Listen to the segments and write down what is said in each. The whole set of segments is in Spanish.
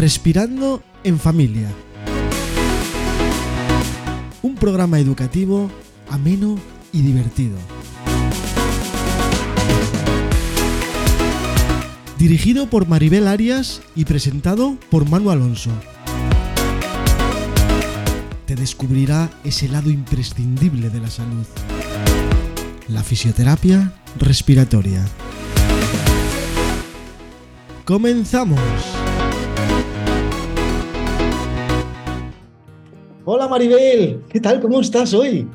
Respirando en Familia. Un programa educativo ameno y divertido. Dirigido por Maribel Arias y presentado por Manu Alonso. Te descubrirá ese lado imprescindible de la salud. La fisioterapia respiratoria. ¡Comenzamos! Hola Maribel, ¿qué tal? ¿Cómo estás hoy?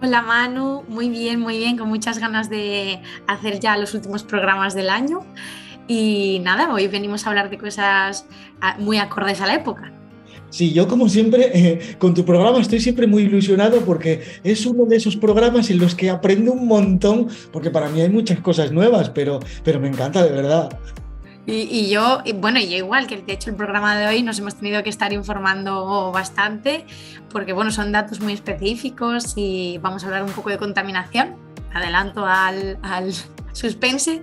Hola Manu, muy bien, muy bien, con muchas ganas de hacer ya los últimos programas del año. Y nada, hoy venimos a hablar de cosas ah, muy acordes a la época. Sí, yo como siempre, eh, con tu programa estoy siempre muy ilusionado porque es uno de esos programas en los que aprendo un montón, porque para mí hay muchas cosas nuevas, pero, pero me encanta de verdad. Y, yo, bueno, y yo igual, que de hecho el programa de hoy nos hemos tenido que estar informando bastante, porque bueno, son datos muy específicos y vamos a hablar un poco de contaminación. Adelanto al, al suspense.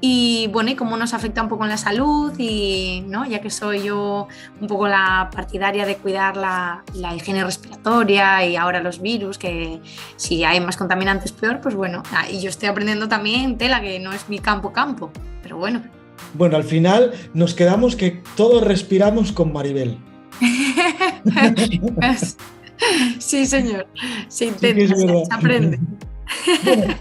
Y bueno, y cómo nos afecta un poco en la salud, y ¿no? ya que soy yo un poco la partidaria de cuidar la, la higiene respiratoria y ahora los virus, que si hay más contaminantes peor, pues bueno, y yo estoy aprendiendo también tela, que no es mi campo campo, pero bueno, bueno, al final nos quedamos que todos respiramos con Maribel. sí, señor. Se intenta, se aprende.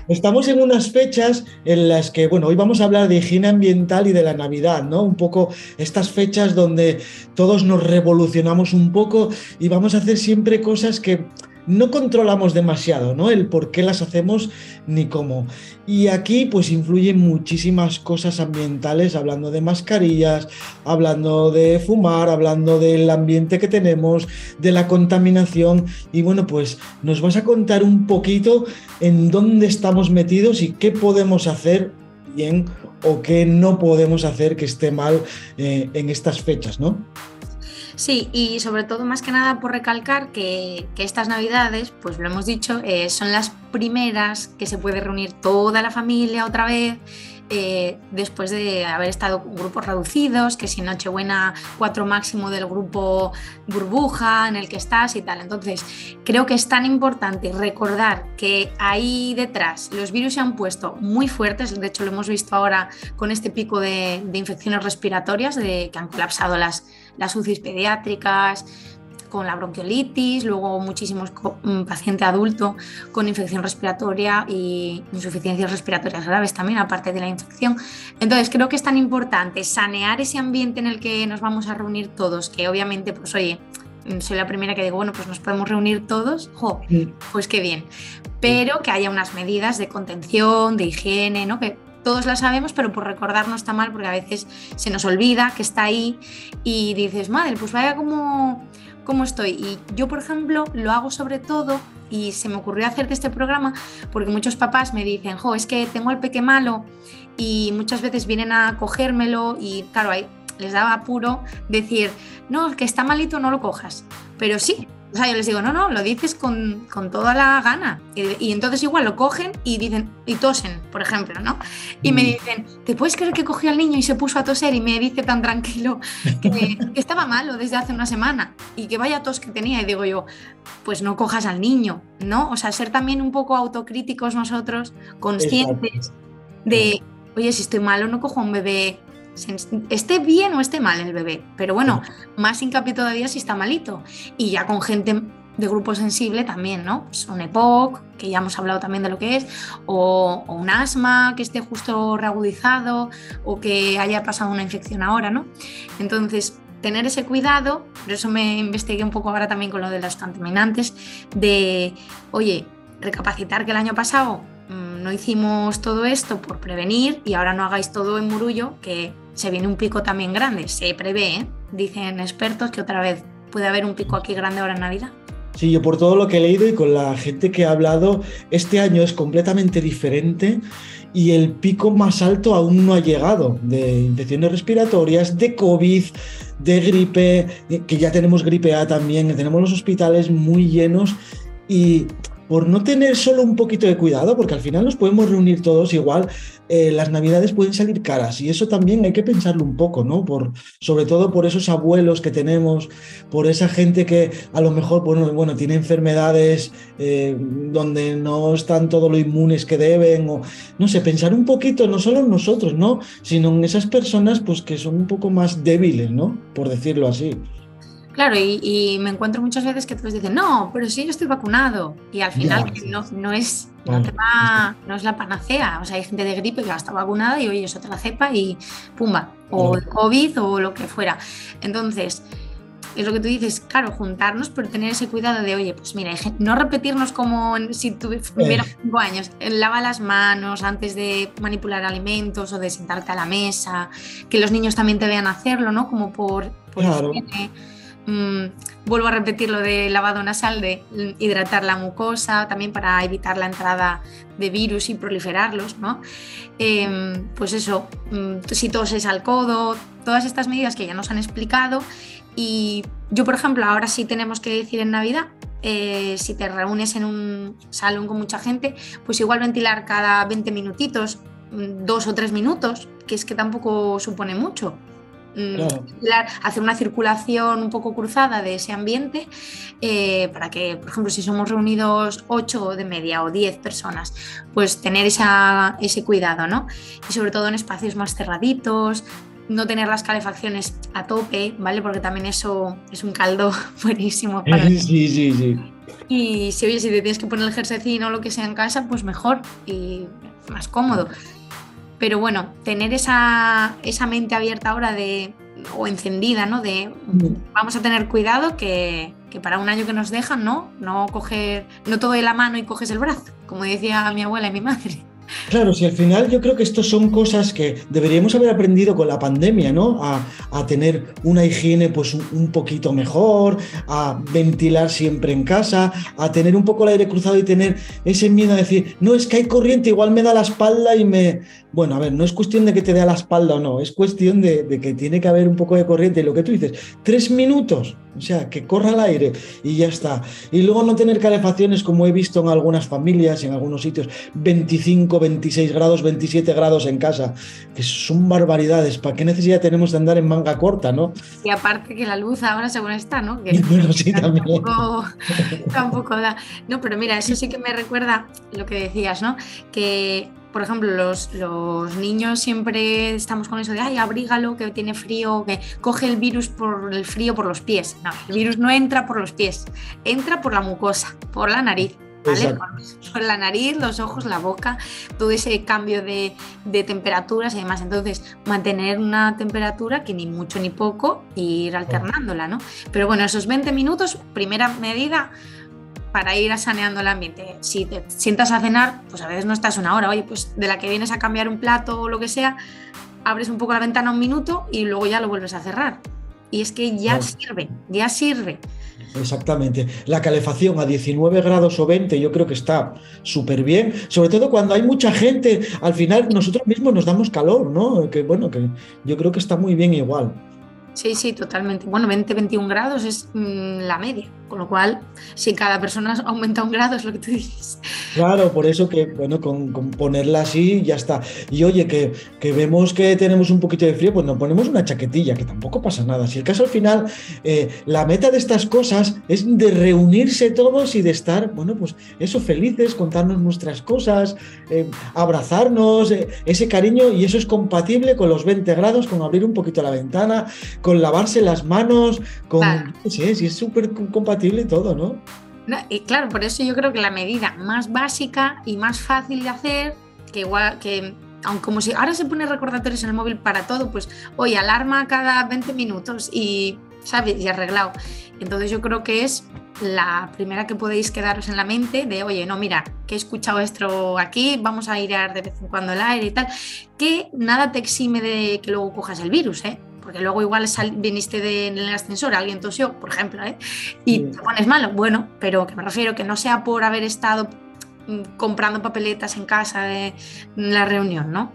estamos en unas fechas en las que, bueno, hoy vamos a hablar de higiene ambiental y de la Navidad, ¿no? Un poco estas fechas donde todos nos revolucionamos un poco y vamos a hacer siempre cosas que no controlamos demasiado, ¿no? El por qué las hacemos ni cómo. Y aquí pues influyen muchísimas cosas ambientales, hablando de mascarillas, hablando de fumar, hablando del ambiente que tenemos, de la contaminación. Y bueno, pues nos vas a contar un poquito en dónde estamos metidos y qué podemos hacer bien o qué no podemos hacer que esté mal eh, en estas fechas, ¿no? Sí, y sobre todo más que nada por recalcar que, estas navidades, pues lo hemos dicho, eh, son las primeras que se puede reunir toda la familia otra vez eh, después de haber estado grupos reducidos, que si Nochebuena cuatro máximo del grupo burbuja en el que estás y tal. Entonces, creo que es tan importante recordar que ahí detrás los virus se han puesto muy fuertes, de hecho lo hemos visto ahora con este pico de, infecciones respiratorias, de que han colapsado las, las UCIs pediátricas, con la bronquiolitis, luego muchísimos mm, pacientes adultos con infección respiratoria y insuficiencias respiratorias graves también, aparte de la infección. Entonces, creo que es tan importante sanear ese ambiente en el que nos vamos a reunir todos, que obviamente, pues oye, soy la primera que digo, bueno, pues nos podemos reunir todos, jo, pues qué bien, pero que haya unas medidas de contención, de higiene, ¿no? Que todos las sabemos, pero por recordar no está mal porque a veces se nos olvida que está ahí y dices, madre, pues vaya como cómo estoy. Y yo, por ejemplo, lo hago sobre todo, y se me ocurrió hacerte este programa, porque muchos papás me dicen, jo, es que tengo el peque malo y muchas veces vienen a cogérmelo y claro, ahí les daba apuro decir, no, que está malito, no lo cojas. Pero sí, o sea, yo les digo, no, no, lo dices con, toda la gana. Y, entonces igual lo cogen y dicen, y tosen, por ejemplo, ¿no? Y me mm. dicen, ¿te puedes creer que cogió al niño y se puso a toser y me dice tan tranquilo que, estaba malo desde hace una semana y que vaya tos que tenía? Y digo yo, pues no cojas al niño, ¿no? O sea, ser también un poco autocríticos nosotros, conscientes de, oye, si estoy malo, no cojo a un bebé esté bien o esté mal el bebé. Pero bueno, más hincapié todavía si está malito. Y ya con gente de grupo sensible también, ¿no? Pues un EPOC, que ya hemos hablado también de lo que es, o, un asma que esté justo reagudizado o que haya pasado una infección ahora, ¿no? Entonces, tener ese cuidado, por eso me investigué un poco ahora también con lo de los contaminantes, de, oye, recapacitar que el año pasado no hicimos todo esto por prevenir y ahora no hagáis todo en murullo, que se viene un pico también grande, se prevé, ¿eh? dicen expertos que otra vez puede haber un pico aquí grande ahora en Navidad. Sí, yo por todo lo que he leído y con la gente que ha hablado, este año es completamente diferente y el pico más alto aún no ha llegado de infecciones respiratorias, de COVID, de gripe, que ya tenemos gripe A también, tenemos los hospitales muy llenos y por no tener solo un poquito de cuidado, porque al final nos podemos reunir todos igual, eh, las navidades pueden salir caras y eso también hay que pensarlo un poco, ¿no? Por, sobre todo por esos abuelos que tenemos, por esa gente que a lo mejor, bueno, bueno tiene enfermedades eh, donde no están todo lo inmunes que deben, o no sé, pensar un poquito, no solo en nosotros, ¿no? Sino en esas personas pues que son un poco más débiles, ¿no? Por decirlo así. Claro, y, me encuentro muchas veces que todos dicen, no, pero si yo estoy vacunado. Y al final no, no, es, no, no es la panacea. O sea, hay gente de gripe que está vacunada y oye, es otra cepa y pumba, o el COVID o lo que fuera. Entonces, es lo que tú dices, claro, juntarnos, pero tener ese cuidado de, oye, pues mira, no repetirnos como si tuviera cinco años, lava las manos antes de manipular alimentos o de sentarte a la mesa, que los niños también te vean hacerlo, ¿no? Como por, por Mm, vuelvo a repetir lo de lavado nasal, de hidratar la mucosa, también para evitar la entrada de virus y proliferarlos, ¿no? Em, pues eso, mm, si toses al codo, todas estas medidas que ya nos han explicado. Y yo, por ejemplo, ahora sí tenemos que decir en Navidad, eh, si te reúnes en un salón con mucha gente, pues igual ventilar cada 20 minutitos, mm, dos o tres minutos, que es que tampoco supone mucho. Mm, hacer una circulación un poco cruzada de ese ambiente eh, para que, por ejemplo, si somos reunidos 8 de media o 10 personas, pues tener ese cuidado, ¿no? Y sobre todo en espacios más cerraditos, no tener las calefacciones a tope, ¿vale? Porque también eso es un caldo buenísimo. Para sí, sí, sí. Y si, oye, si te tienes que poner el jersey o lo que sea en casa, pues mejor y más cómodo. Pero bueno, tener esa, mente abierta ahora de, o encendida, ¿no? De vamos a tener cuidado que, que, para un año que nos dejan, ¿no? No coger, no todo de la mano y coges el brazo, como decía mi abuela y mi madre. Claro, si al final yo creo que esto son cosas que deberíamos haber aprendido con la pandemia, ¿no? A, tener una higiene pues un, poquito mejor, a ventilar siempre en casa, a tener un poco el aire cruzado y tener ese miedo a decir, no, es que hay corriente, igual me da la espalda y me... Bueno, a ver, no es cuestión de que te dé la espalda o no, es cuestión de, de que tiene que haber un poco de corriente. Y lo que tú dices, tres minutos, o sea, que corra el aire y ya está. Y luego no tener calefacciones como he visto en algunas familias, en algunos sitios, 25, 26 grados, 27 grados en casa, que son barbaridades. ¿Para qué necesidad tenemos de andar en manga corta, no? Y aparte que la luz ahora según está, ¿no? Que bueno, sí, también. tampoco da. No, pero mira, eso sí que me recuerda lo que decías, ¿no? Que por ejemplo, los, los, niños siempre estamos con eso de, ay, abrígalo, que tiene frío, que coge el virus por el frío por los pies. No, el virus no entra por los pies, entra por la mucosa, por la nariz. ¿vale? Por, la nariz, los ojos, la boca, todo ese cambio de, de, temperaturas y demás. Entonces, mantener una temperatura que ni mucho ni poco e ir alternándola, ¿no? Pero bueno, esos 20 minutos, primera medida, para ir saneando el ambiente. Si te sientas a cenar, pues a veces no estás una hora, oye, pues de la que vienes a cambiar un plato o lo que sea, abres un poco la ventana un minuto y luego ya lo vuelves a cerrar. Y es que ya sirve, ya sirve. Exactamente. La calefacción a 19 grados o 20 yo creo que está súper bien, sobre todo cuando hay mucha gente, al final nosotros mismos nos damos calor, ¿no? Que bueno, que yo creo que está muy bien igual. Sí, sí, totalmente. Bueno, 20-21 grados es mm, la media, con lo cual, si cada persona aumenta un grado, es lo que tú dices. Claro, por eso que, bueno, con, ponerla así ya está. Y oye, que, que, vemos que tenemos un poquito de frío, pues nos ponemos una chaquetilla, que tampoco pasa nada. Si el caso al final, eh, la meta de estas cosas es de reunirse todos y de estar, bueno, pues eso, felices, contarnos nuestras cosas, eh, abrazarnos, eh, ese cariño, y eso es compatible con los 20 grados, con abrir un poquito la ventana, con lavarse las manos, con... Sí, es súper compatible todo, ¿no? y claro, por eso yo creo que la medida más básica y más fácil de hacer, que igual que aunque como si ahora se pone recordatorios en el móvil para todo, pues hoy alarma cada 20 minutos y sabes y arreglado. Entonces yo creo que es la primera que podéis quedaros en la mente de, oye, no, mira, que he escuchado esto aquí, vamos a airear de vez en cuando el aire y tal, que nada te exime de que luego cojas el virus, ¿eh? Porque luego igual viniste de, en el ascensor, alguien tosió, por ejemplo, ¿eh? y te pones malo. Bueno, pero que me refiero que no sea por haber estado mm, comprando papeletas en casa de la reunión, ¿no?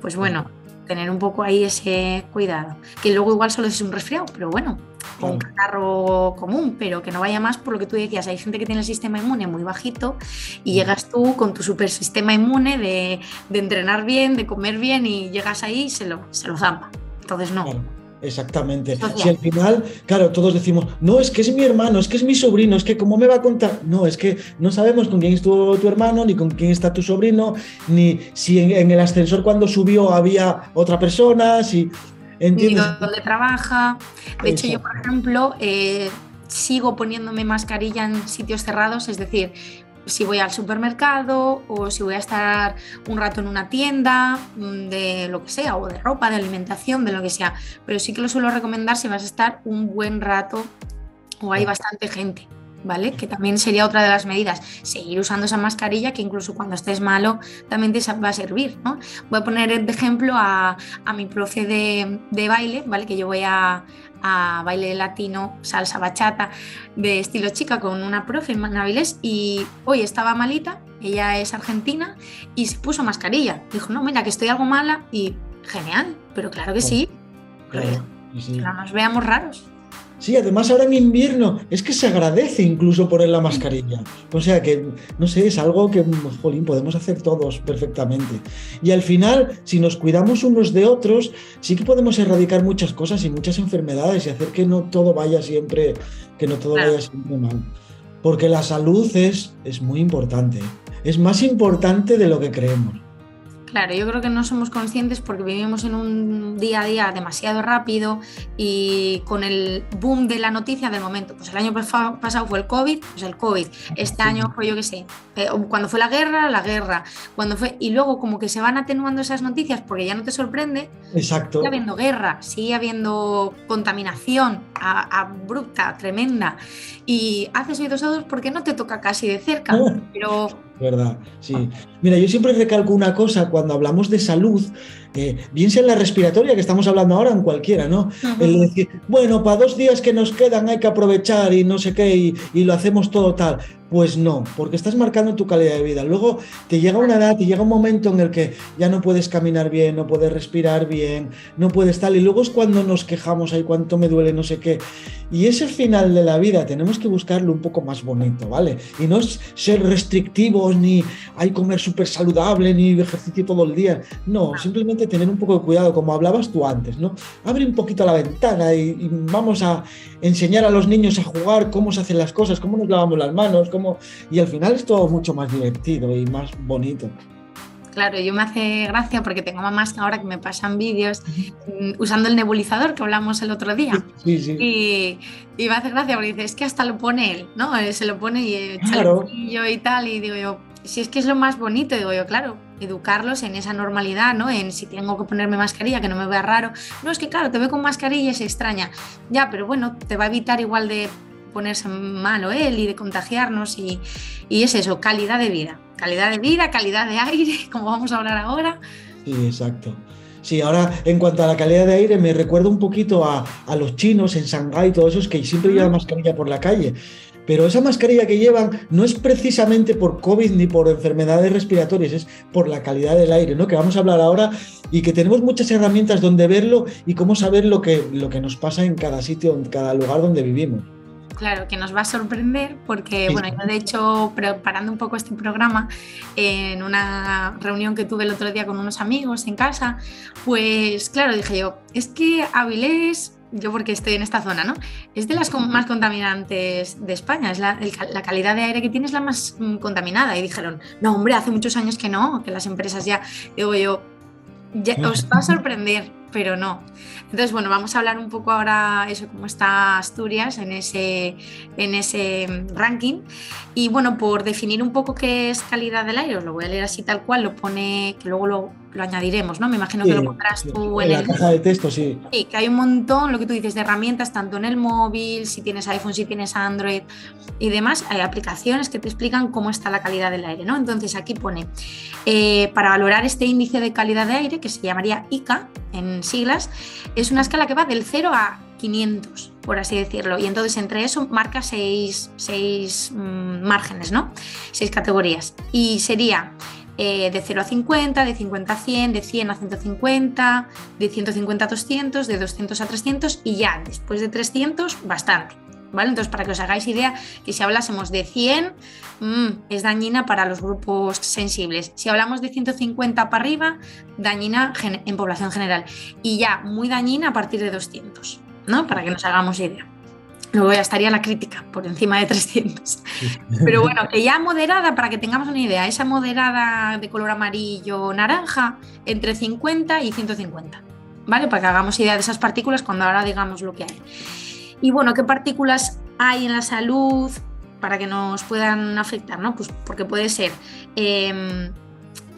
Pues bueno, tener un poco ahí ese cuidado. Que luego igual solo es un resfriado, pero bueno, un catarro común, pero que no vaya más por lo que tú decías. Hay gente que tiene el sistema inmune muy bajito y llegas tú con tu super sistema inmune de, entrenar bien, de comer bien y llegas ahí y se lo, se lo zampa. Entonces no. Exactamente. Si al final, claro, todos decimos, no, es que es mi hermano, es que es mi sobrino, es que cómo me va a contar. No, es que no sabemos con quién estuvo tu hermano, ni con quién está tu sobrino, ni si en, el ascensor cuando subió había otra persona, si... ¿entiendes? Ni dónde trabaja. De hecho, yo, por ejemplo, eh, sigo poniéndome mascarilla en sitios cerrados, es decir, si voy al supermercado o si voy a estar un rato en una tienda mm, de lo que sea, o de ropa, de alimentación, de lo que sea. Pero sí que lo suelo recomendar si vas a estar un buen rato o hay bastante gente. ¿Vale? Que también sería otra de las medidas. Seguir usando esa mascarilla que incluso cuando estés malo también te va a servir, ¿no? Voy a poner de ejemplo a, mi profe de, de, baile, ¿vale? Que yo voy a, a baile latino, salsa bachata de estilo chica con una profe en Naviles y hoy estaba malita, ella es argentina y se puso mascarilla. Dijo, no, mira que estoy algo mala y genial, pero claro que sí. Claro, Que no nos veamos raros. Sí, además ahora en invierno es que se agradece incluso poner la mascarilla. O sea que, no sé, es algo que, jolín, podemos hacer todos perfectamente. Y al final, si nos cuidamos unos de otros, sí que podemos erradicar muchas cosas y muchas enfermedades y hacer que no todo vaya siempre, que no todo vaya siempre mal. Porque la salud es, es muy importante. Es más importante de lo que creemos. Claro, yo creo que no somos conscientes porque vivimos en un día a día demasiado rápido y con el boom de la noticia del momento. Pues el año pasado fue el COVID, pues el COVID. Este año fue, yo qué sé, eh, cuando fue la guerra, la guerra. Cuando fue y luego como que se van atenuando esas noticias porque ya no te sorprende. Exacto. Sigue habiendo guerra, sigue habiendo contaminación abrupta, tremenda. Y haces oídos sordos porque no te toca casi de cerca. Pero ¿verdad? Sí. Mira, yo siempre recalco una cosa cuando hablamos de salud, bien sea en la respiratoria, que estamos hablando ahora, en cualquiera, ¿no? El decir, bueno, para dos días que nos quedan hay que aprovechar y no sé qué, y, y, lo hacemos todo tal. Pues no, porque estás marcando tu calidad de vida. Luego te llega una edad, te llega un momento en el que ya no puedes caminar bien, no puedes respirar bien, no puedes tal, y luego es cuando nos quejamos, ay, cuánto me duele, no sé qué. Y ese final de la vida tenemos que buscarlo un poco más bonito, ¿vale? Y no es ser restrictivos, ni hay comer súper saludable, ni ejercicio todo el día. No, simplemente tener un poco de cuidado, como hablabas tú antes, ¿no? Abre un poquito la ventana y, y vamos a enseñar a los niños a jugar cómo se hacen las cosas, cómo nos lavamos las manos, y al final es todo mucho más divertido y más bonito. Claro, yo me hace gracia porque tengo mamás ahora que me pasan vídeos mm, usando el nebulizador que hablamos el otro día. Sí, sí. Y, y, me hace gracia porque dice, es que hasta lo pone él, ¿no? Se lo pone y echa claro. el y tal. Y digo yo, si es que es lo más bonito, digo yo, claro, educarlos en esa normalidad, ¿no? En si tengo que ponerme mascarilla, que no me vea raro. No, es que claro, te ve con mascarilla y se extraña. Ya, pero bueno, te va a evitar igual de ponerse malo él y de contagiarnos y, es eso, calidad de vida, calidad de vida, calidad de aire, como vamos a hablar ahora. Sí, exacto. Sí, ahora en cuanto a la calidad de aire, me recuerdo un poquito a, los chinos en Shanghái, todos esos que siempre llevan mascarilla por la calle. Pero esa mascarilla que llevan no es precisamente por COVID ni por enfermedades respiratorias, es por la calidad del aire, ¿no? Que vamos a hablar ahora y que tenemos muchas herramientas donde verlo y cómo saber lo que, lo que nos pasa en cada sitio, en cada lugar donde vivimos. Claro, que nos va a sorprender porque, bueno, yo de hecho, preparando un poco este programa, en una reunión que tuve el otro día con unos amigos en casa, pues claro, dije yo, es que Avilés, yo porque estoy en esta zona, ¿no? Es de las más contaminantes de España, es la, calidad de aire que tiene es la más mm, contaminada. Y dijeron, no, hombre, hace muchos años que no, que las empresas ya, digo yo, ya, os va a sorprender, pero no. Entonces, bueno, vamos a hablar un poco ahora eso, cómo está Asturias en ese, en ese ranking. Y bueno, por definir un poco qué es calidad del aire, os lo voy a leer así tal cual, lo pone, que luego lo, lo añadiremos, ¿no? Me imagino que lo pondrás tú en, la caja de texto, sí. Sí, que hay un montón, lo que tú dices, de herramientas, tanto en el móvil, si tienes iPhone, si tienes Android y demás, hay aplicaciones que te explican cómo está la calidad del aire, ¿no? Entonces aquí pone, eh, para valorar este índice de calidad de aire, que se llamaría ICA en siglas, es una escala que va del 0 a 500, por así decirlo. Y entonces entre eso marca seis, seis mm, márgenes, ¿no? Seis categorías. Y sería eh, de 0 a 50, de 50 a 100, de 100 a 150, de 150 a 200, de 200 a 300 y ya después de 300 bastante. ¿Vale? Entonces, para que os hagáis idea, que si hablásemos de 100, mm, es dañina para los grupos sensibles. Si hablamos de 150 para arriba, dañina en población general. Y ya muy dañina a partir de 200, ¿no? Para que nos hagamos idea. Luego ya estaría la crítica por encima de 300. Pero bueno, que ya moderada, para que tengamos una idea, esa moderada de color amarillo naranja, entre 50 y 150. ¿Vale? Para que hagamos idea de esas partículas cuando ahora digamos lo que hay. Y bueno, ¿qué partículas hay en la salud para que nos puedan afectar? ¿no? Pues porque puede ser em,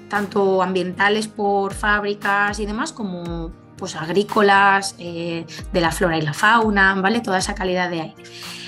tanto ambientales por fábricas y demás, como pues agrícolas, eh, de la flora y la fauna, ¿vale? Toda esa calidad de aire.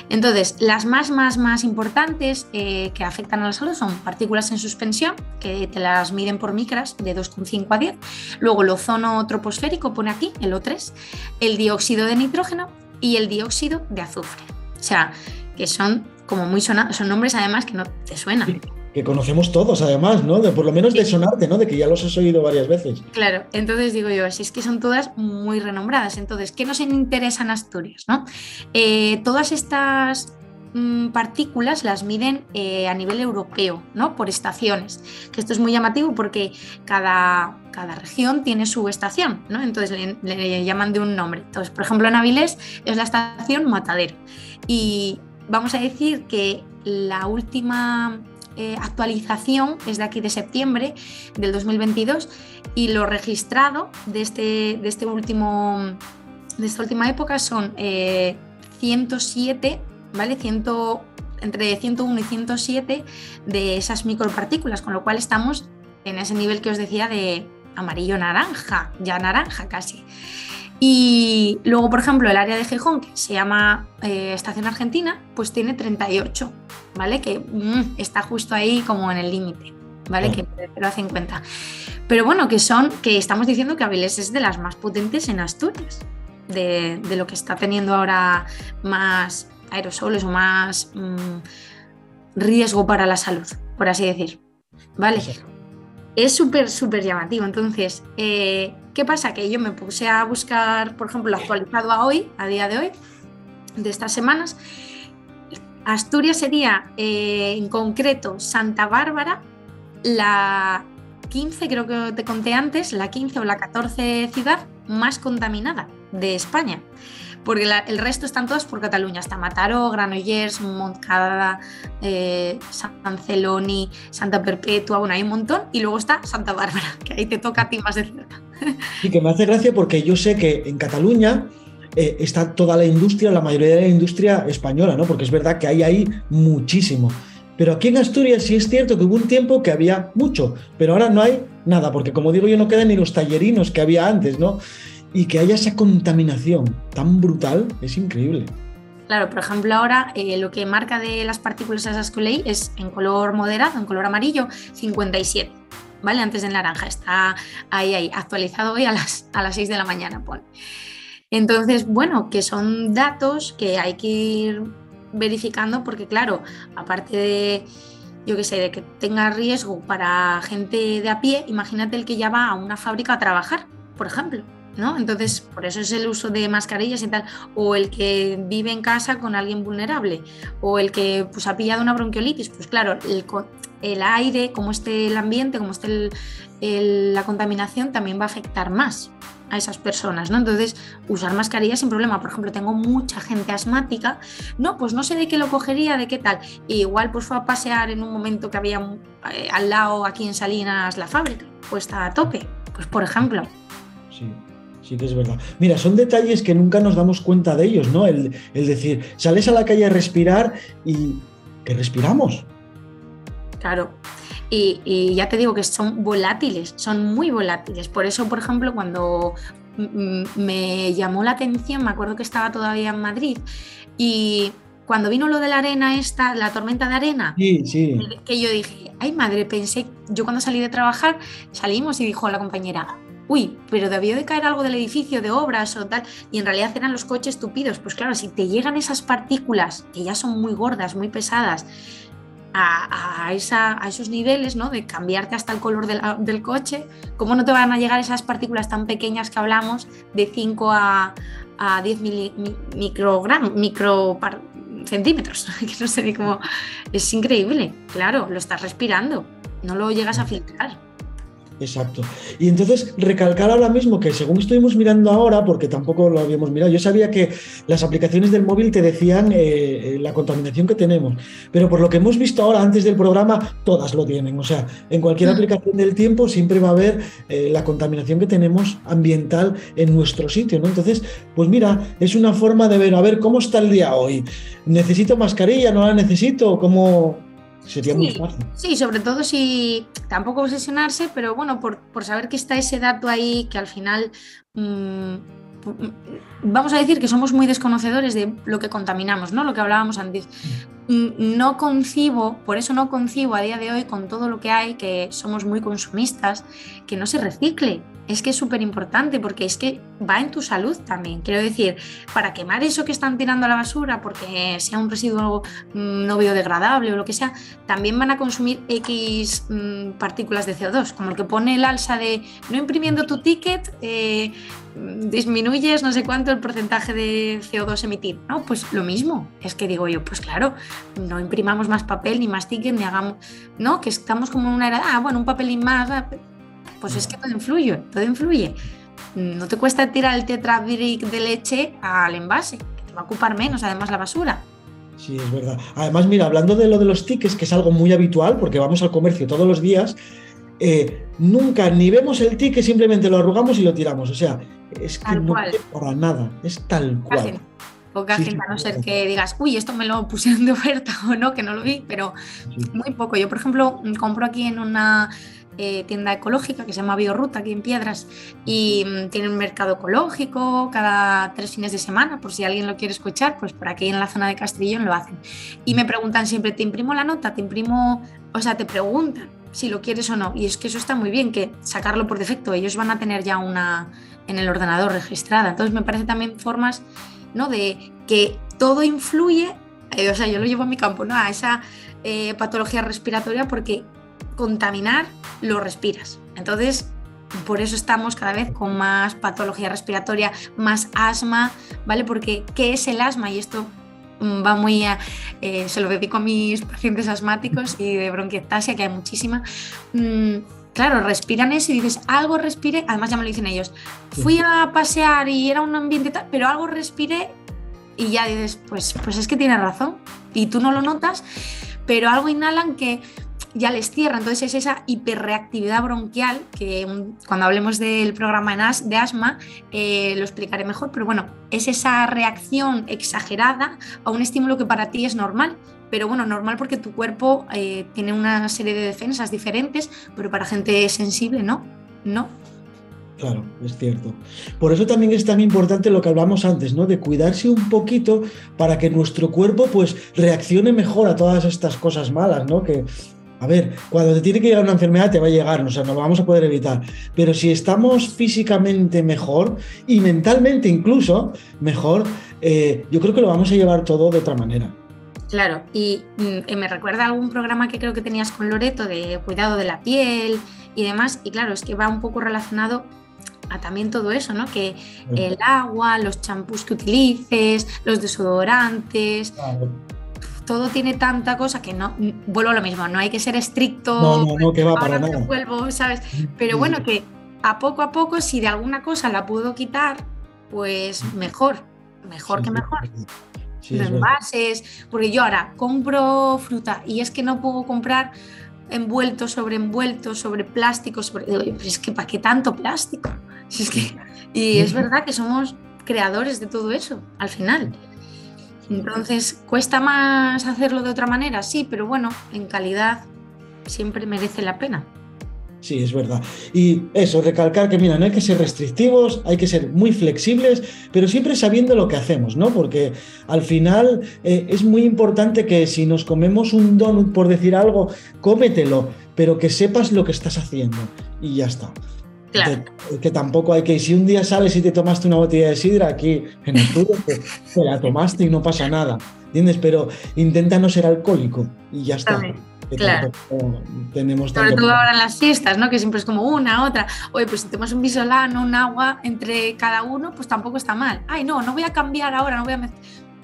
Entonces, las más, más, más importantes eh, que afectan a la salud son partículas en suspensión, que te las miden por micras de 2,5 a 10. Luego el ozono troposférico, pone aquí, el O3, el dióxido de nitrógeno y el dióxido de azufre. O sea, que son como muy sonados, son nombres además que no te suenan que conocemos todos además, ¿no? De, por lo menos de sonarte, ¿no? De que ya los has oído varias veces. Claro, entonces digo yo, si es que son todas muy renombradas, entonces, ¿qué nos interesan Asturias, no? Eh, todas estas mm, partículas las miden eh, a nivel europeo, ¿no? Por estaciones, que esto es muy llamativo porque cada, cada región tiene su estación, ¿no? Entonces le, le llaman de un nombre. Entonces, por ejemplo, en Avilés es la estación Matadero y vamos a decir que la última eh, actualización es de aquí de septiembre del 2022 y lo registrado de, este, de, este último, de esta última época son 107, eh, ¿vale? entre 101 y 107 de esas micropartículas, con lo cual estamos en ese nivel que os decía de amarillo-naranja, ya naranja casi. Y luego, por ejemplo, el área de Gijón, que se llama eh, Estación Argentina, pues tiene 38, ¿vale? Que mm, está justo ahí como en el límite, ¿vale? Que de 0 a 50. Pero bueno, que son, que estamos diciendo que Avilés es de las más potentes en Asturias, de, lo que está teniendo ahora más aerosoles o más mm, riesgo para la salud, por así decir, ¿vale? Es súper, súper llamativo. Entonces, eh, ¿Qué pasa? Que yo me puse a buscar, por ejemplo, actualizado a hoy, a día de hoy, de estas semanas. Asturias sería eh, en concreto Santa Bárbara, la 15, creo que te conté antes, la 15 o la 14 ciudad más contaminada de España porque el resto están todas por Cataluña, está Mataró, Granollers, Montcada, eh, San Celoni, Santa Perpetua, bueno, hay un montón, y luego está Santa Bárbara, que ahí te toca a ti más de cerca. Y que me hace gracia porque yo sé que en Cataluña eh, está toda la industria, la mayoría de la industria española, ¿no? Porque es verdad que hay ahí muchísimo. Pero aquí en Asturias sí es cierto que hubo un tiempo que había mucho, pero ahora no hay nada, porque como digo yo, no quedan ni los tallerinos que había antes, ¿no? Y que haya esa contaminación tan brutal es increíble. Claro, por ejemplo, ahora eh, lo que marca de las partículas esas leí es en color moderado, en color amarillo, 57. ¿Vale? Antes del naranja, está ahí, ahí, actualizado hoy a las, a las 6 de la mañana, pone. Entonces, bueno, que son datos que hay que ir verificando porque, claro, aparte de, yo qué sé, de que tenga riesgo para gente de a pie, imagínate el que ya va a una fábrica a trabajar, por ejemplo. ¿No? Entonces, por eso es el uso de mascarillas y tal, o el que vive en casa con alguien vulnerable, o el que pues, ha pillado una bronquiolitis, pues claro, el, el aire, como esté el ambiente, como esté la contaminación, también va a afectar más a esas personas, ¿no? Entonces, usar mascarillas sin problema. Por ejemplo, tengo mucha gente asmática, no, pues no sé de qué lo cogería, de qué tal. igual pues fue a pasear en un momento que había eh, al lado aquí en Salinas la fábrica, puesta a tope, pues por ejemplo. Sí. Que es verdad. Mira, son detalles que nunca nos damos cuenta de ellos, ¿no? El, decir, sales a la calle a respirar y que respiramos. Claro. Y, ya te digo que son volátiles, son muy volátiles. Por eso, por ejemplo, cuando me llamó la atención, me acuerdo que estaba todavía en Madrid y cuando vino lo de la arena esta, la tormenta de arena, que yo dije, ay madre, pensé, yo cuando salí de trabajar, salimos y dijo la compañera, uy, pero debió de caer algo del edificio, de obras o tal, y en realidad eran los coches tupidos. Pues claro, si te llegan esas partículas, que ya son muy gordas, muy pesadas, a, esa, a, esos niveles, ¿no? De cambiarte hasta el color del coche, ¿cómo no te van a llegar esas partículas tan pequeñas que hablamos de 5 a, a 10 microgramos, micro centímetros? que no sé cómo. Es increíble, claro, lo estás respirando, no lo llegas a filtrar. Exacto. Y entonces recalcar ahora mismo que según estuvimos mirando ahora, porque tampoco lo habíamos mirado, yo sabía que las aplicaciones del móvil te decían eh, la contaminación que tenemos, pero por lo que hemos visto ahora antes del programa, todas lo tienen. O sea, en cualquier mm. aplicación del tiempo siempre va a haber eh, la contaminación que tenemos ambiental en nuestro sitio, ¿no? Entonces, pues mira, es una forma de ver, a ver, ¿cómo está el día hoy? ¿Necesito mascarilla? ¿No la necesito? ¿Cómo, Sería muy fácil. Sí, sobre todo si tampoco obsesionarse, pero bueno, por, saber que está ese dato ahí que al final mm, vamos a decir que somos muy desconocedores de lo que contaminamos, ¿no? Lo que hablábamos antes. No concibo, por eso no concibo a día de hoy con todo lo que hay, que somos muy consumistas, que no se recicle. Es que es súper importante porque es que va en tu salud también. Quiero decir, para quemar eso que están tirando a la basura, porque sea un residuo mm, no biodegradable o lo que sea, también van a consumir X mm, partículas de CO2, como el que pone el alza de no imprimiendo tu ticket, eh, disminuyes no sé cuánto el porcentaje de CO2 emitido, ¿no? Pues lo mismo, es que digo yo, pues claro, no imprimamos más papel ni más ticket ni hagamos, ¿no? Que estamos como en una era, ah, bueno, un papelín más, ah, pues es que todo influye, todo influye. No te cuesta tirar el tetrabric de leche al envase, que te va a ocupar menos además la basura. Sí, es verdad. Además, mira, hablando de lo de los tickets, que es algo muy habitual, porque vamos al comercio todos los días, eh, nunca ni vemos el ticket, simplemente lo arrugamos y lo tiramos. O sea, es que no es para nada, es tal cual. Poca gente, a no ser que digas, uy, esto me lo pusieron de oferta o no, que no lo vi, pero muy poco. Yo, por ejemplo, compro aquí en una eh, tienda ecológica que se llama Biorruta, aquí en Piedras, y mm, tiene un mercado ecológico cada tres fines de semana, por si alguien lo quiere escuchar, pues por aquí en la zona de Castrillón lo hacen. Y me preguntan siempre, ¿te imprimo la nota? ¿Te imprimo? O sea, te preguntan si lo quieres o no. Y es que eso está muy bien, que sacarlo por defecto, ellos van a tener ya una en el ordenador registrada. Entonces me parece también formas ¿no? de que todo influye, eh, o sea, yo lo llevo a mi campo, ¿no? a esa eh, patología respiratoria porque contaminar lo respiras. Entonces, por eso estamos cada vez con más patología respiratoria, más asma, ¿vale? Porque ¿qué es el asma? Y esto va muy a, eh, se lo dedico a mis pacientes asmáticos y de bronquiectasia, que hay muchísima. Mm, claro, respiran eso y dices, algo respire, además ya me lo dicen ellos, fui a pasear y era un ambiente tal, pero algo respire y ya dices, pues, pues es que tiene razón y tú no lo notas, pero algo inhalan que ya les cierra, entonces es esa hiperreactividad bronquial que cuando hablemos del programa de asma eh, lo explicaré mejor, pero bueno, es esa reacción exagerada a un estímulo que para ti es normal pero bueno, normal porque tu cuerpo eh, tiene una serie de defensas diferentes, pero para gente sensible no, no. Claro, es cierto. Por eso también es tan importante lo que hablamos antes, ¿no? De cuidarse un poquito para que nuestro cuerpo pues reaccione mejor a todas estas cosas malas, ¿no? Que, a ver, cuando te tiene que llegar una enfermedad te va a llegar, o sea, no lo vamos a poder evitar. Pero si estamos físicamente mejor y mentalmente incluso mejor, eh, yo creo que lo vamos a llevar todo de otra manera. Claro, y mm, me recuerda algún programa que creo que tenías con Loreto de cuidado de la piel y demás, y claro, es que va un poco relacionado a también todo eso, ¿no? Que el agua, los champús que utilices, los desodorantes, todo tiene tanta cosa que no, vuelvo a lo mismo, no hay que ser estricto. No, no, no, que va para nada. Vuelvo, ¿sabes? Pero bueno, que a poco a poco, si de alguna cosa la puedo quitar, pues mejor, mejor que mejor envases, porque yo ahora compro fruta y es que no puedo comprar envuelto sobre envuelto, sobre plástico, sobre... es que ¿para qué tanto plástico? Es que... Y es verdad que somos creadores de todo eso, al final. Entonces, ¿cuesta más hacerlo de otra manera? Sí, pero bueno, en calidad siempre merece la pena. Sí, es verdad. Y eso, recalcar que, mira, no hay que ser restrictivos, hay que ser muy flexibles, pero siempre sabiendo lo que hacemos, ¿no? Porque al final eh, es muy importante que si nos comemos un donut, por decir algo, cómetelo, pero que sepas lo que estás haciendo y ya está. Que, tampoco hay que, si un día sales y te tomaste una botella de sidra aquí en el estudio, pues te la tomaste y no pasa nada, ¿entiendes? Pero intenta no ser alcohólico y ya está. Claro. Tenemos Sobre todo ahora en las fiestas, ¿no? Que siempre es como una, otra. Oye, pues si tomas un bisolano, un agua entre cada uno, pues tampoco está mal. Ay, no, no voy a cambiar ahora, no voy a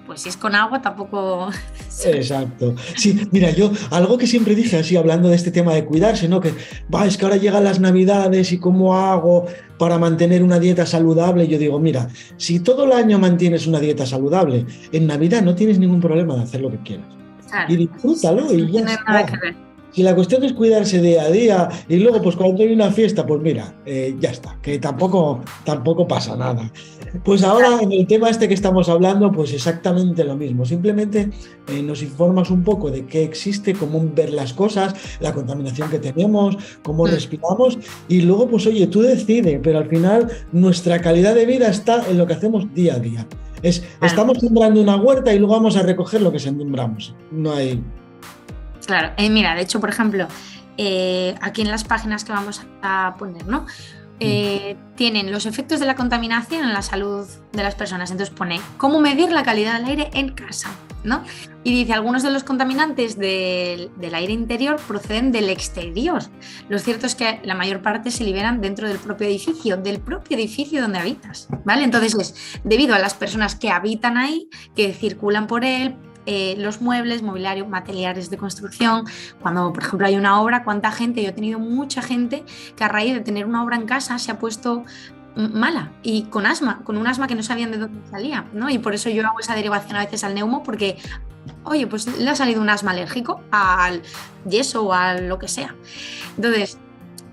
pues si es con agua tampoco... Exacto. Sí, mira, yo algo que siempre dije así, hablando de este tema de cuidarse, ¿no? Que, va, es que ahora llegan las navidades y cómo hago para mantener una dieta saludable. Yo digo, mira, si todo el año mantienes una dieta saludable, en Navidad no tienes ningún problema de hacer lo que quieras. Y disfrútalo y ya está. Si la cuestión es cuidarse día a día y luego pues cuando hay una fiesta, pues mira, eh, ya está, que tampoco, tampoco pasa nada. Pues ahora en el tema este que estamos hablando, pues exactamente lo mismo. Simplemente eh, nos informas un poco de qué existe, cómo ver las cosas, la contaminación que tenemos, cómo mm. respiramos y luego pues oye, tú decides, pero al final nuestra calidad de vida está en lo que hacemos día a día. Es, Estamos sembrando una huerta y luego vamos a recoger lo que sembramos. No hay... Claro, eh, mira, de hecho, por ejemplo, eh, aquí en las páginas que vamos a poner, ¿no? Eh, tienen los efectos de la contaminación en la salud de las personas. Entonces pone cómo medir la calidad del aire en casa. ¿no? Y dice, algunos de los contaminantes del, aire interior proceden del exterior. Lo cierto es que la mayor parte se liberan dentro del propio edificio, del propio edificio donde habitas, ¿vale? Entonces es debido a las personas que habitan ahí, que circulan por él, eh, los muebles, mobiliario, materiales de construcción. Cuando, por ejemplo, hay una obra, ¿cuánta gente? Yo he tenido mucha gente que a raíz de tener una obra en casa se ha puesto mala y con asma, con un asma que no sabían de dónde salía, ¿no? Y por eso yo hago esa derivación a veces al neumo porque, oye, pues le ha salido un asma alérgico al yeso o a lo que sea. Entonces,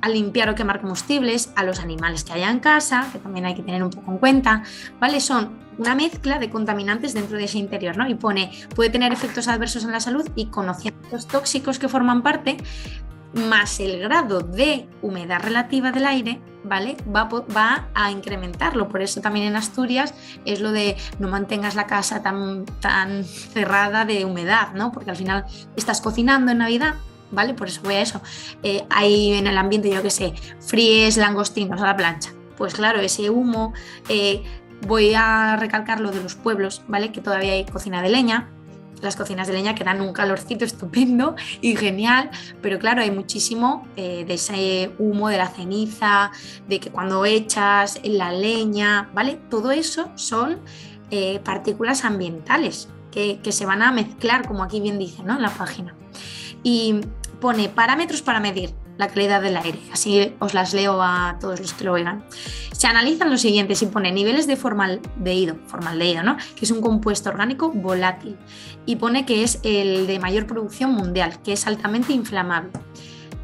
a limpiar o quemar combustibles, a los animales que haya en casa, que también hay que tener un poco en cuenta, ¿vale? Son una mezcla de contaminantes dentro de ese interior, ¿no? Y pone, puede tener efectos adversos en la salud y conociendo los tóxicos que forman parte, más el grado de humedad relativa del aire, ¿vale? Va, va, a incrementarlo. Por eso también en Asturias es lo de no mantengas la casa tan, tan cerrada de humedad, ¿no? Porque al final estás cocinando en Navidad, ¿vale? Por eso voy a eso. Eh, hay en el ambiente, yo qué sé, fríes langostinos a la plancha. Pues claro, ese humo, eh, voy a recalcar lo de los pueblos, ¿vale? Que todavía hay cocina de leña. Las cocinas de leña que dan un calorcito estupendo y genial, pero claro, hay muchísimo eh, de ese humo, de la ceniza, de que cuando echas la leña, ¿vale? Todo eso son partículas ambientales que, que, se van a mezclar, como aquí bien dice, ¿no? En la página. Y pone parámetros para medir la calidad del aire. Así os las leo a todos los que lo oigan. Se analizan los siguientes y pone niveles de formaldehído, formaldehído, ¿no? que es un compuesto orgánico volátil. Y pone que es el de mayor producción mundial, que es altamente inflamable.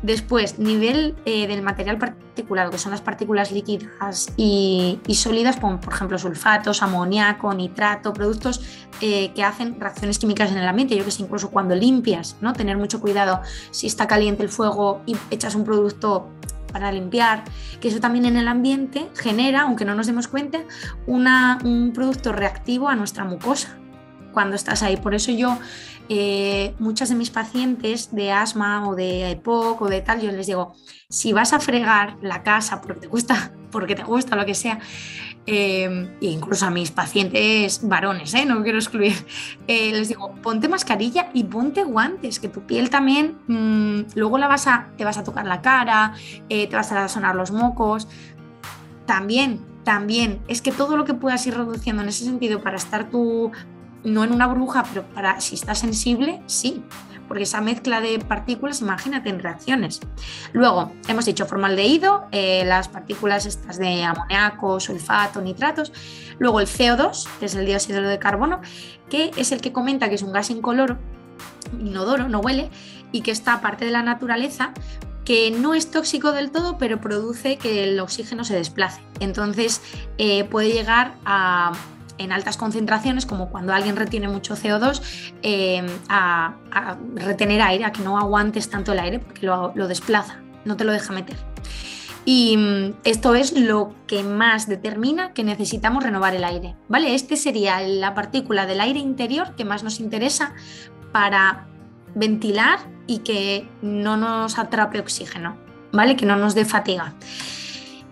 Después, nivel eh, del material particulado, que son las partículas líquidas y, sólidas, como por ejemplo sulfatos, amoníaco, nitrato, productos eh, que hacen reacciones químicas en el ambiente. Yo que sé, incluso cuando limpias, ¿no? Tener mucho cuidado si está caliente el fuego y echas un producto para limpiar, que eso también en el ambiente genera, aunque no nos demos cuenta, un producto reactivo a nuestra mucosa cuando estás ahí. Por eso yo eh, muchas de mis pacientes de asma o de EPOC o de tal, yo les digo, si vas a fregar la casa porque te gusta, porque te gusta lo que sea, eh, e incluso a mis pacientes varones, ¿eh? no quiero excluir, eh, les digo, ponte mascarilla y ponte guantes, que tu piel también, mm, luego la vas a, te vas a tocar la cara, te vas a sonar los mocos, también también es que todo lo que puedas ir reduciendo en ese sentido para estar tú no en una burbuja, pero para si está sensible, sí, porque esa mezcla de partículas, imagínate en reacciones. Luego, hemos dicho formaldehído, eh, las partículas estas de amoníaco, sulfato, nitratos. Luego el CO2, que es el dióxido de carbono, que es el que comenta que es un gas incoloro, inodoro, no huele, y que está parte de la naturaleza, que no es tóxico del todo, pero produce que el oxígeno se desplace. Entonces eh, puede llegar a en altas concentraciones, como cuando alguien retiene mucho CO2, eh, a, retener aire, a que no aguantes tanto el aire porque lo, desplaza, no te lo deja meter. Y mm, esto es lo que más determina que necesitamos renovar el aire. ¿Vale? Este sería la partícula del aire interior que más nos interesa para ventilar y que no nos atrape oxígeno, ¿vale? Que no nos dé fatiga.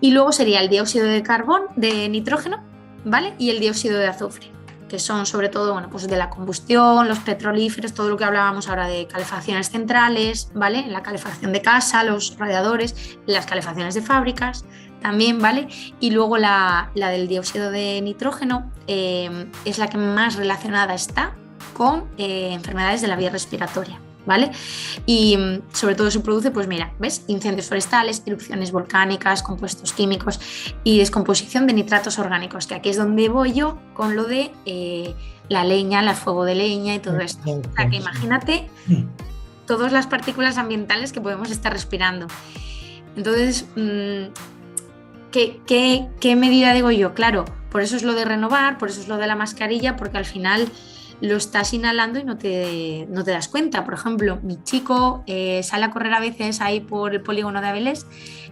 Y luego sería el dióxido de carbón, de nitrógeno, ¿vale? Y el dióxido de azufre, que son sobre todo, bueno, pues de la combustión, los petrolíferos, todo lo que hablábamos ahora de calefacciones centrales, ¿vale? La calefacción de casa, los radiadores, las calefacciones de fábricas también, ¿vale? Y luego la, del dióxido de nitrógeno eh, es la que más relacionada está con eh, enfermedades de la vía respiratoria. ¿Vale? Y mm, sobre todo se produce, pues mira, ¿ves? Incendios forestales, erupciones volcánicas, compuestos químicos y descomposición de nitratos orgánicos, que aquí es donde voy yo con lo de eh, la leña, el fuego de leña y todo esto. O sea, que imagínate todas las partículas ambientales que podemos estar respirando. Entonces, mm, ¿qué, qué, qué medida digo yo? Claro, por eso es lo de renovar, por eso es lo de la mascarilla, porque al final lo estás inhalando y no te, no te das cuenta. Por ejemplo, mi chico eh, sale a correr a veces ahí por el polígono de Avilés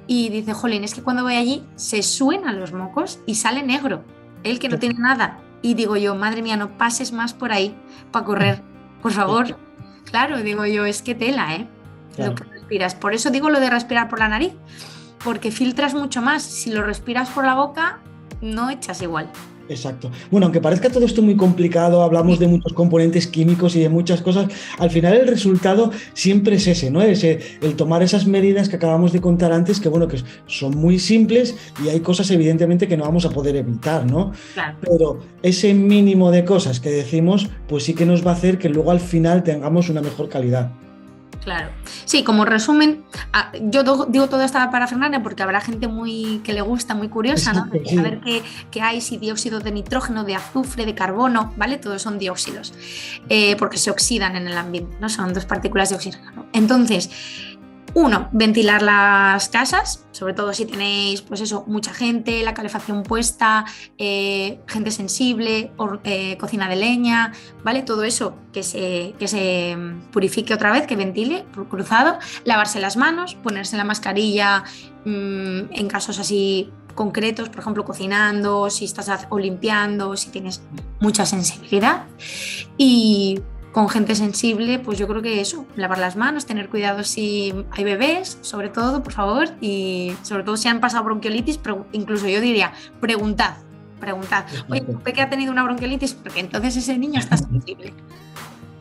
y dice, jolín, es que cuando voy allí se suenan los mocos y sale negro, él que no tiene nada. Y digo yo, madre mía, no pases más por ahí para correr, por favor. Claro, digo yo, es que tela, ¿eh? Lo que respiras. Por eso digo lo de respirar por la nariz, porque filtras mucho más. Si lo respiras por la boca, no echas igual. Exacto. Bueno, aunque parezca todo esto muy complicado, hablamos de muchos componentes químicos y de muchas cosas, al final el resultado siempre es ese, ¿no? Ese, el tomar esas medidas que acabamos de contar antes, que bueno, que son muy simples y hay cosas evidentemente que no vamos a poder evitar, ¿no? Pero ese mínimo de cosas que decimos, pues sí que nos va a hacer que luego al final tengamos una mejor calidad. Claro. Sí, como resumen, ah, yo digo toda esta parafernalia porque habrá gente muy que le gusta, muy curiosa, ¿no? De saber qué, hay, si dióxido de nitrógeno, de azufre, de carbono, ¿vale? Todos son dióxidos, eh, porque se oxidan en el ambiente, ¿no? Son dos partículas de oxígeno. Entonces, uno, ventilar las casas, sobre todo si tenéis, pues eso, mucha gente, la calefacción puesta, eh, gente sensible, eh, cocina de leña, ¿vale? Todo eso que se, que se purifique otra vez, que ventile, cruzado, lavarse las manos, ponerse la mascarilla mm, en casos así concretos, por ejemplo, cocinando, si estás o limpiando, si tienes mucha sensibilidad. Y con gente sensible, pues yo creo que eso, lavar las manos, tener cuidado si hay bebés, sobre todo, por favor, y sobre todo si han pasado bronquiolitis, incluso yo diría, preguntad, preguntad, oye, ¿por qué ha tenido una bronquiolitis? Porque entonces ese niño está sensible.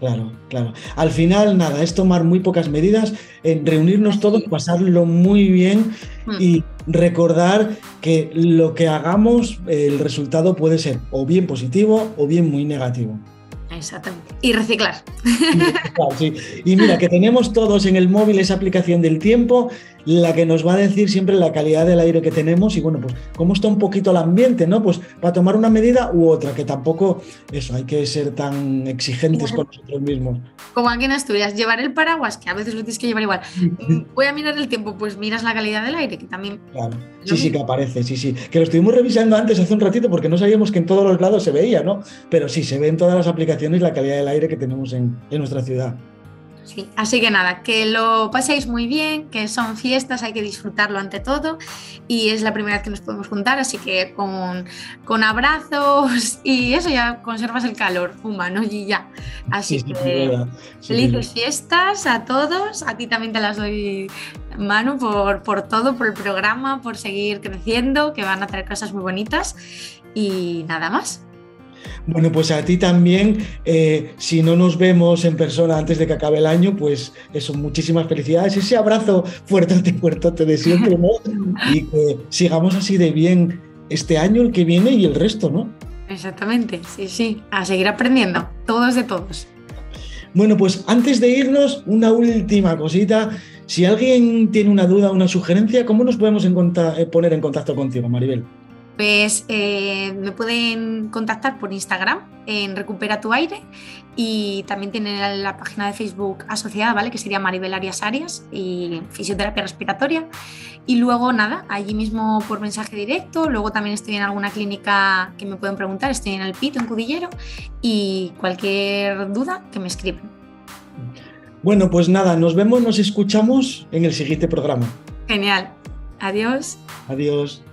Claro, claro. Al final, nada, es tomar muy pocas medidas, en reunirnos todos, pasarlo muy bien hmm. y recordar que lo que hagamos, el resultado puede ser o bien positivo o bien muy negativo. Exactamente. Y reciclar. Y mira, que tenemos todos en el móvil esa aplicación del tiempo, la que nos va a decir siempre la calidad del aire que tenemos y bueno, pues cómo está un poquito el ambiente, ¿no? Pues para tomar una medida u otra, que tampoco, eso, hay que ser tan exigentes con nosotros mismos. Como aquí en Asturias, llevar el paraguas, que a veces lo tienes que llevar igual. Voy a mirar el tiempo, pues miras la calidad del aire, que también... Claro. Sí, sí, que aparece, sí, sí. Que lo estuvimos revisando antes, hace un ratito, porque no sabíamos que en todos los lados se veía, ¿no? Pero sí, se ve en todas las aplicaciones la calidad del aire que tenemos en, en nuestra ciudad. Sí, así que nada, que lo paséis muy bien, que son fiestas, hay que disfrutarlo ante todo y es la primera vez que nos podemos juntar, así que con, con abrazos y eso ya conservas el calor humano y ya. Así que felices fiestas a todos, a ti también te las doy mano por, por todo, por el programa, por seguir creciendo, que van a traer cosas muy bonitas. Y nada más. Bueno, pues a ti también, eh, si no nos vemos en persona antes de que acabe el año, pues eso, muchísimas felicidades, ese abrazo fuerte, fuerte de siempre, ¿no? Y que sigamos así de bien este año, el que viene y el resto, ¿no? Exactamente, sí, sí, a seguir aprendiendo, todos de todos. Bueno, pues antes de irnos, una última cosita. Si alguien tiene una duda, una sugerencia, ¿cómo nos podemos eh, poner en contacto contigo, Maribel? Pues eh, me pueden contactar por Instagram en Recupera tu Aire y también tienen la, página de Facebook asociada, ¿vale? Que sería Maribel Arias Arias y Fisioterapia Respiratoria. Y luego, nada, allí mismo por mensaje directo. Luego también estoy en alguna clínica que me pueden preguntar. Estoy en El Pito, en Cudillero. Y cualquier duda, que me escriben. Bueno, pues nada, nos vemos, nos escuchamos en el siguiente programa. Genial. Adiós. Adiós.